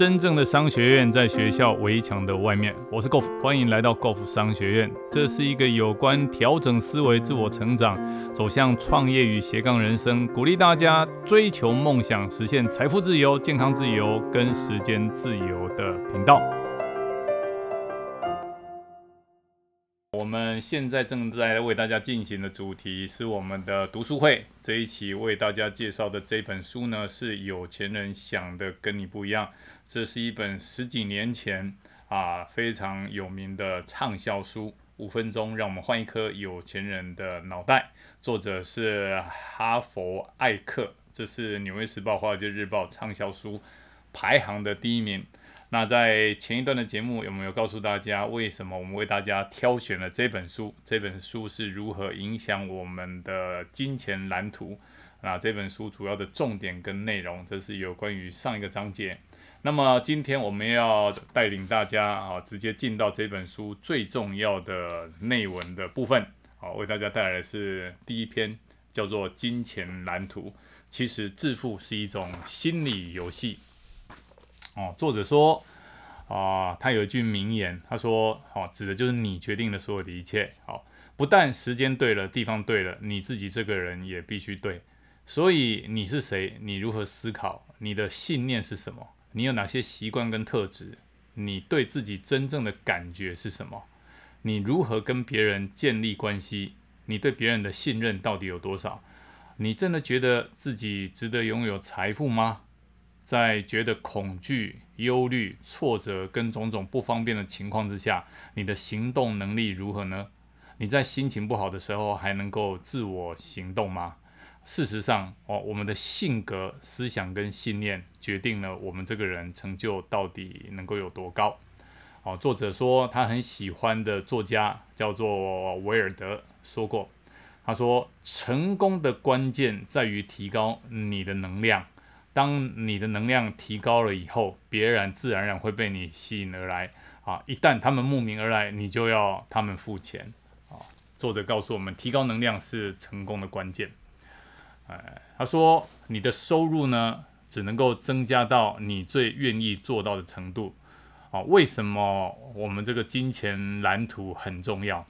真正的商学院在学校围墙的外面。我是 Golf，欢迎来到 Golf 商学院。这是一个有关调整思维、自我成长、走向创业与斜杠人生，鼓励大家追求梦想、实现财富自由、健康自由跟时间自由的频道。我们现在正在为大家进行的主题是我们的读书会。这一期为大家介绍的这本书呢，是有钱人想的跟你不一样。这是一本十几年前啊非常有名的畅销书。五分钟，让我们换一颗有钱人的脑袋。作者是哈佛艾克，这是《纽约时报》《华尔街日报》畅销书排行的第一名。那在前一段的节目有没有告诉大家，为什么我们为大家挑选了这本书？这本书是如何影响我们的金钱蓝图？那这本书主要的重点跟内容，这是有关于上一个章节。那么今天我们要带领大家啊，直接进到这本书最重要的内文的部分。好，为大家带来的是第一篇，叫做《金钱蓝图》。其实致富是一种心理游戏。哦，作者说啊，他有一句名言，他说：“好，指的就是你决定的所有的一切。好，不但时间对了，地方对了，你自己这个人也必须对。所以你是谁？你如何思考？你的信念是什么？你有哪些习惯跟特质？你对自己真正的感觉是什么？你如何跟别人建立关系？你对别人的信任到底有多少？你真的觉得自己值得拥有财富吗？”在觉得恐惧、忧虑、挫折跟种种不方便的情况之下，你的行动能力如何呢？你在心情不好的时候还能够自我行动吗？事实上，哦，我们的性格、思想跟信念决定了我们这个人成就到底能够有多高。哦，作者说他很喜欢的作家叫做维尔德说过，他说成功的关键在于提高你的能量。当你的能量提高了以后，别人自然而然会被你吸引而来啊！一旦他们慕名而来，你就要他们付钱啊！作者告诉我们，提高能量是成功的关键。哎，他说，你的收入呢，只能够增加到你最愿意做到的程度啊！为什么我们这个金钱蓝图很重要？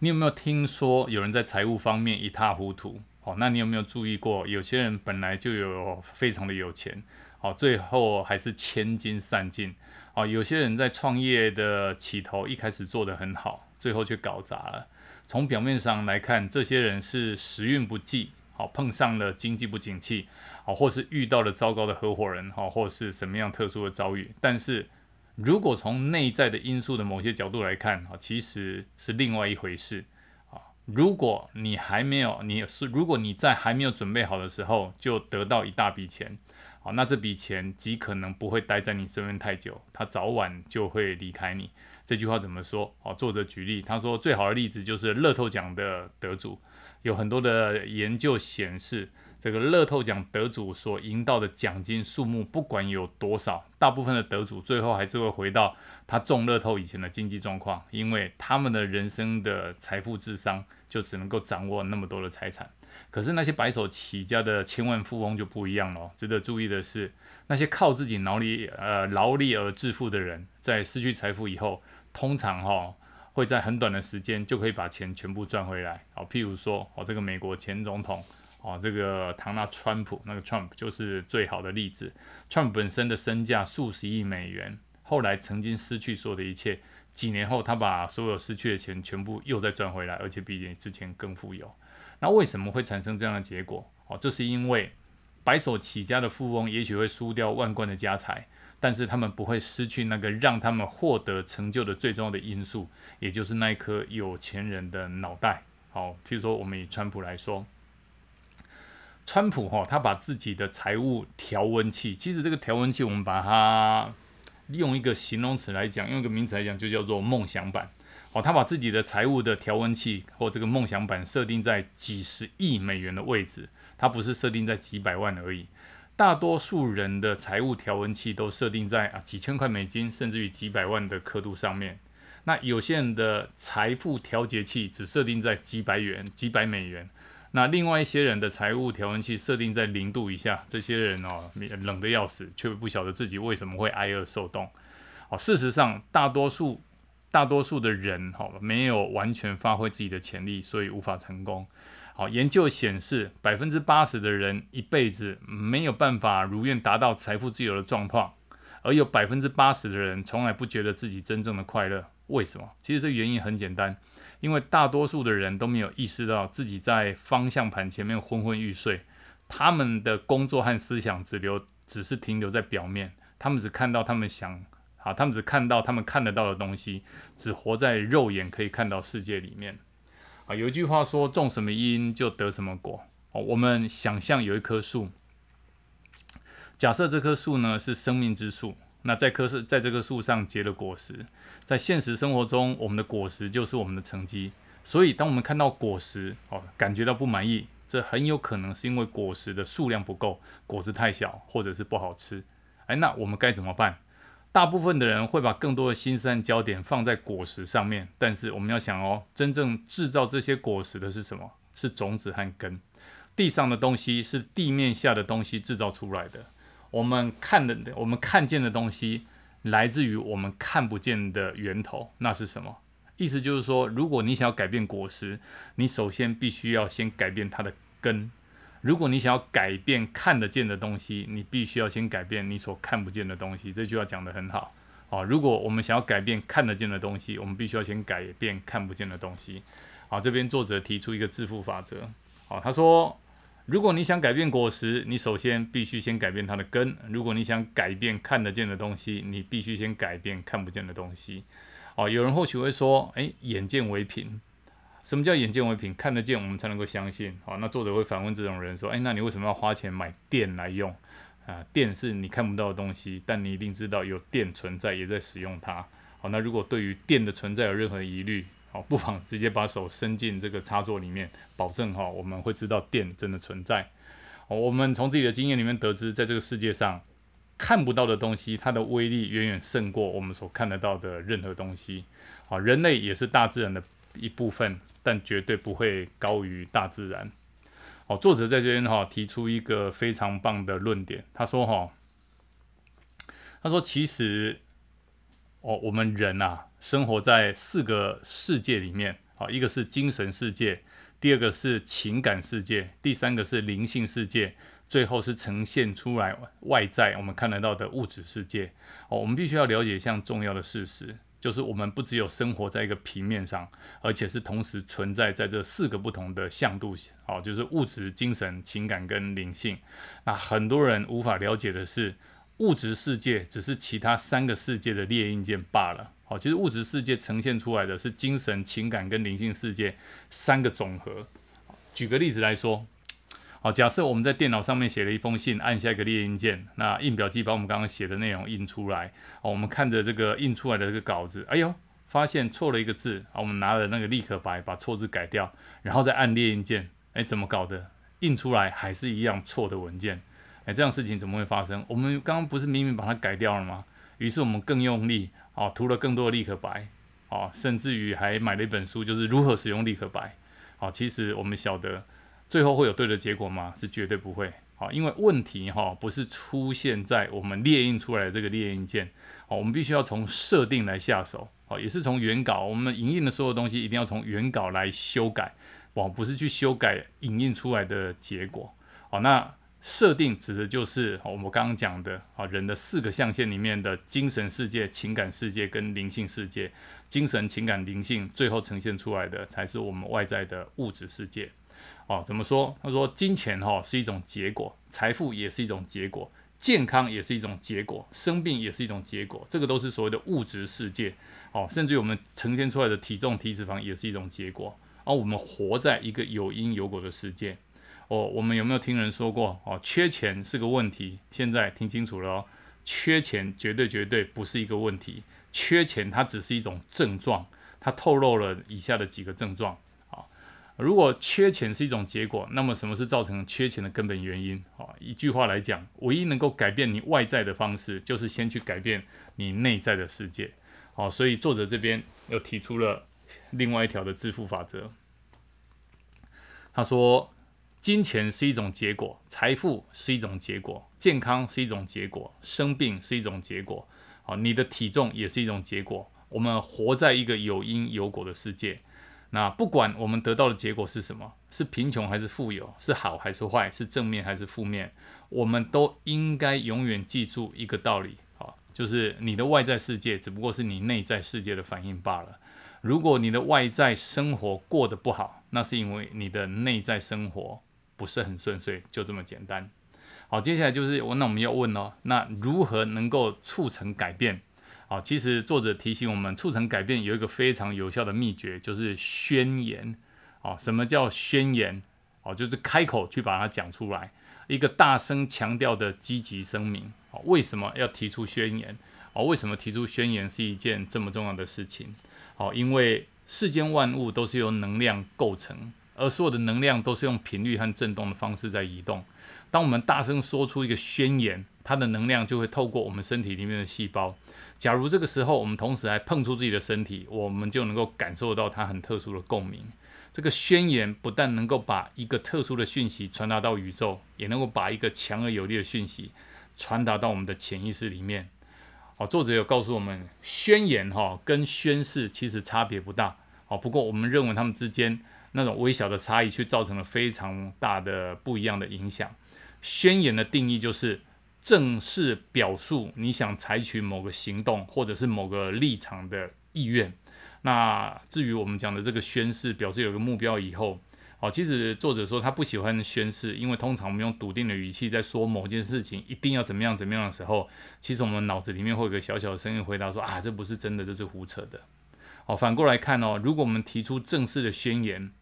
你有没有听说有人在财务方面一塌糊涂？哦，那你有没有注意过，有些人本来就有非常的有钱，哦，最后还是千金散尽。哦，有些人在创业的起头一开始做得很好，最后却搞砸了。从表面上来看，这些人是时运不济，好碰上了经济不景气，好或是遇到了糟糕的合伙人，好或是什么样特殊的遭遇。但是如果从内在的因素的某些角度来看，啊，其实是另外一回事。啊如果你还没有，你是如果你在还没有准备好的时候就得到一大笔钱，好，那这笔钱极可能不会待在你身边太久，它早晚就会离开你。这句话怎么说？好，作者举例，他说最好的例子就是乐透奖的得主，有很多的研究显示。这个乐透奖得主所赢到的奖金数目，不管有多少，大部分的得主最后还是会回到他中乐透以前的经济状况，因为他们的人生的财富智商就只能够掌握那么多的财产。可是那些白手起家的千万富翁就不一样了。值得注意的是，那些靠自己劳力呃劳力而致富的人，在失去财富以后，通常哈会在很短的时间就可以把钱全部赚回来。好，譬如说，哦这个美国前总统。哦，这个唐纳川普那个 Trump 就是最好的例子。Trump 本身的身价数十亿美元，后来曾经失去所有的一切，几年后他把所有失去的钱全部又再赚回来，而且比之前更富有。那为什么会产生这样的结果？哦，这是因为白手起家的富翁也许会输掉万贯的家财，但是他们不会失去那个让他们获得成就的最重要的因素，也就是那一颗有钱人的脑袋。好，譬如说我们以川普来说。川普哈，他把自己的财务调温器，其实这个调温器，我们把它用一个形容词来讲，用一个名词来讲，就叫做梦想版。哦，他把自己的财务的调温器或这个梦想版设定在几十亿美元的位置，它不是设定在几百万而已。大多数人的财务调温器都设定在啊几千块美金，甚至于几百万的刻度上面。那有些人的财富调节器只设定在几百元、几百美元。那另外一些人的财务调温器设定在零度以下，这些人哦冷的要死，却不晓得自己为什么会挨饿受冻。哦，事实上，大多数大多数的人哈没有完全发挥自己的潜力，所以无法成功。好，研究显示，百分之八十的人一辈子没有办法如愿达到财富自由的状况，而有百分之八十的人从来不觉得自己真正的快乐。为什么？其实这原因很简单。因为大多数的人都没有意识到自己在方向盘前面昏昏欲睡，他们的工作和思想只留只是停留在表面，他们只看到他们想，好，他们只看到他们看得到的东西，只活在肉眼可以看到世界里面。啊，有一句话说，种什么因就得什么果。哦，我们想象有一棵树，假设这棵树呢是生命之树。那在棵树在这棵树上结了果实，在现实生活中，我们的果实就是我们的成绩。所以，当我们看到果实哦，感觉到不满意，这很有可能是因为果实的数量不够，果子太小，或者是不好吃。哎，那我们该怎么办？大部分的人会把更多的心思和焦点放在果实上面，但是我们要想哦，真正制造这些果实的是什么？是种子和根。地上的东西是地面下的东西制造出来的。我们看的，我们看见的东西，来自于我们看不见的源头，那是什么？意思就是说，如果你想要改变果实，你首先必须要先改变它的根；如果你想要改变看得见的东西，你必须要先改变你所看不见的东西。这句话讲得很好哦。如果我们想要改变看得见的东西，我们必须要先改变看不见的东西。好，这边作者提出一个致富法则。好，他说。如果你想改变果实，你首先必须先改变它的根。如果你想改变看得见的东西，你必须先改变看不见的东西。哦，有人或许会说，诶，眼见为凭。什么叫眼见为凭？看得见我们才能够相信。好，那作者会反问这种人说，诶，那你为什么要花钱买电来用？啊，电是你看不到的东西，但你一定知道有电存在，也在使用它。好，那如果对于电的存在有任何疑虑，好，不妨直接把手伸进这个插座里面，保证哈，我们会知道电真的存在。我们从自己的经验里面得知，在这个世界上看不到的东西，它的威力远远胜过我们所看得到的任何东西。好，人类也是大自然的一部分，但绝对不会高于大自然。好，作者在这边哈提出一个非常棒的论点，他说哈，他说其实。哦，我们人呐，生活在四个世界里面，好，一个是精神世界，第二个是情感世界，第三个是灵性世界，最后是呈现出来外在我们看得到的物质世界。哦，我们必须要了解一项重要的事实，就是我们不只有生活在一个平面上，而且是同时存在在这四个不同的向度，好，就是物质、精神、情感跟灵性。那很多人无法了解的是。物质世界只是其他三个世界的列印件罢了。好，其实物质世界呈现出来的是精神、情感跟灵性世界三个总和。举个例子来说，假设我们在电脑上面写了一封信，按下一个列印键，那印表机把我们刚刚写的内容印出来。好，我们看着这个印出来的这个稿子，哎呦，发现错了一个字。好，我们拿了那个立可白把错字改掉，然后再按列印键，哎，怎么搞的？印出来还是一样错的文件。哎，这样事情怎么会发生？我们刚刚不是明明把它改掉了吗？于是我们更用力，哦，涂了更多的立可白，哦，甚至于还买了一本书，就是如何使用立可白。好，其实我们晓得最后会有对的结果吗？是绝对不会。好，因为问题哈不是出现在我们列印出来的这个列印件，好，我们必须要从设定来下手，好，也是从原稿，我们影印的所有东西一定要从原稿来修改，哦，不是去修改影印出来的结果。好，那。设定指的就是我们刚刚讲的啊，人的四个象限里面的精神世界、情感世界跟灵性世界。精神、情感、灵性最后呈现出来的才是我们外在的物质世界。哦，怎么说？他说，金钱哈是一种结果，财富也是一种结果，健康也是一种结果，生病也是一种结果。这个都是所谓的物质世界。哦，甚至于我们呈现出来的体重、体脂肪也是一种结果。而我们活在一个有因有果的世界。哦，我们有没有听人说过哦？缺钱是个问题。现在听清楚了哦，缺钱绝对绝对不是一个问题。缺钱它只是一种症状，它透露了以下的几个症状。如果缺钱是一种结果，那么什么是造成缺钱的根本原因？啊，一句话来讲，唯一能够改变你外在的方式，就是先去改变你内在的世界。好，所以作者这边又提出了另外一条的致富法则。他说。金钱是一种结果，财富是一种结果，健康是一种结果，生病是一种结果。好，你的体重也是一种结果。我们活在一个有因有果的世界。那不管我们得到的结果是什么，是贫穷还是富有，是好还是坏，是正面还是负面，我们都应该永远记住一个道理。好，就是你的外在世界只不过是你内在世界的反应罢了。如果你的外在生活过得不好，那是因为你的内在生活。不是很顺遂，就这么简单。好，接下来就是我那我们要问哦，那如何能够促成改变？好，其实作者提醒我们，促成改变有一个非常有效的秘诀，就是宣言。哦，什么叫宣言？哦，就是开口去把它讲出来，一个大声强调的积极声明。哦，为什么要提出宣言？哦，为什么提出宣言是一件这么重要的事情？哦，因为世间万物都是由能量构成。而所有的能量都是用频率和振动的方式在移动。当我们大声说出一个宣言，它的能量就会透过我们身体里面的细胞。假如这个时候我们同时还碰触自己的身体，我们就能够感受到它很特殊的共鸣。这个宣言不但能够把一个特殊的讯息传达到宇宙，也能够把一个强而有力的讯息传达到我们的潜意识里面。哦，作者有告诉我们，宣言哈跟宣誓其实差别不大。哦，不过我们认为他们之间。那种微小的差异，却造成了非常大的不一样的影响。宣言的定义就是正式表述你想采取某个行动或者是某个立场的意愿。那至于我们讲的这个宣誓，表示有个目标以后，哦，其实作者说他不喜欢宣誓，因为通常我们用笃定的语气在说某件事情一定要怎么样怎么样的时候，其实我们脑子里面会有个小小的声音回答说啊，这不是真的，这是胡扯的。哦，反过来看哦，如果我们提出正式的宣言，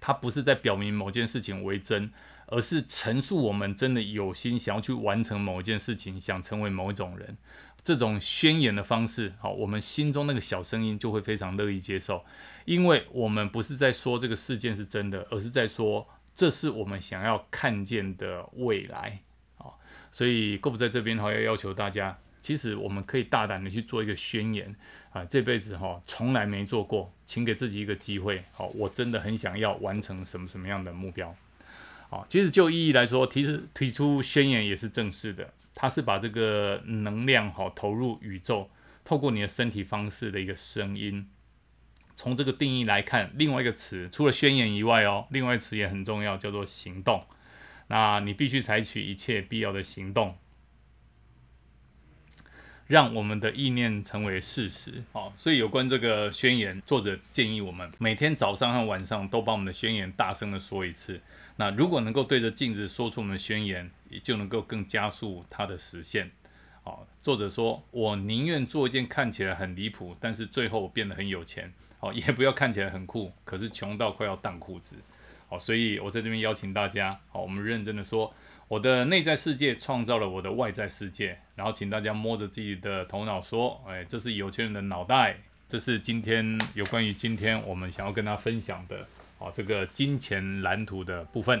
它不是在表明某件事情为真，而是陈述我们真的有心想要去完成某件事情，想成为某一种人。这种宣言的方式，好，我们心中那个小声音就会非常乐意接受，因为我们不是在说这个事件是真的，而是在说这是我们想要看见的未来。好，所以 Go 在这边的话要要求大家。其实我们可以大胆的去做一个宣言啊，这辈子哈从来没做过，请给自己一个机会。好，我真的很想要完成什么什么样的目标。好，其实就意义来说，提出提出宣言也是正式的，它是把这个能量哈投入宇宙，透过你的身体方式的一个声音。从这个定义来看，另外一个词除了宣言以外哦，另外一词也很重要，叫做行动。那你必须采取一切必要的行动。让我们的意念成为事实。好，所以有关这个宣言，作者建议我们每天早上和晚上都把我们的宣言大声的说一次。那如果能够对着镜子说出我们的宣言，也就能够更加速它的实现。好，作者说，我宁愿做一件看起来很离谱，但是最后变得很有钱。好，也不要看起来很酷，可是穷到快要当裤子。好，所以我在这边邀请大家，好，我们认真的说。我的内在世界创造了我的外在世界，然后请大家摸着自己的头脑说：“哎，这是有钱人的脑袋。”这是今天有关于今天我们想要跟他分享的，哦，这个金钱蓝图的部分。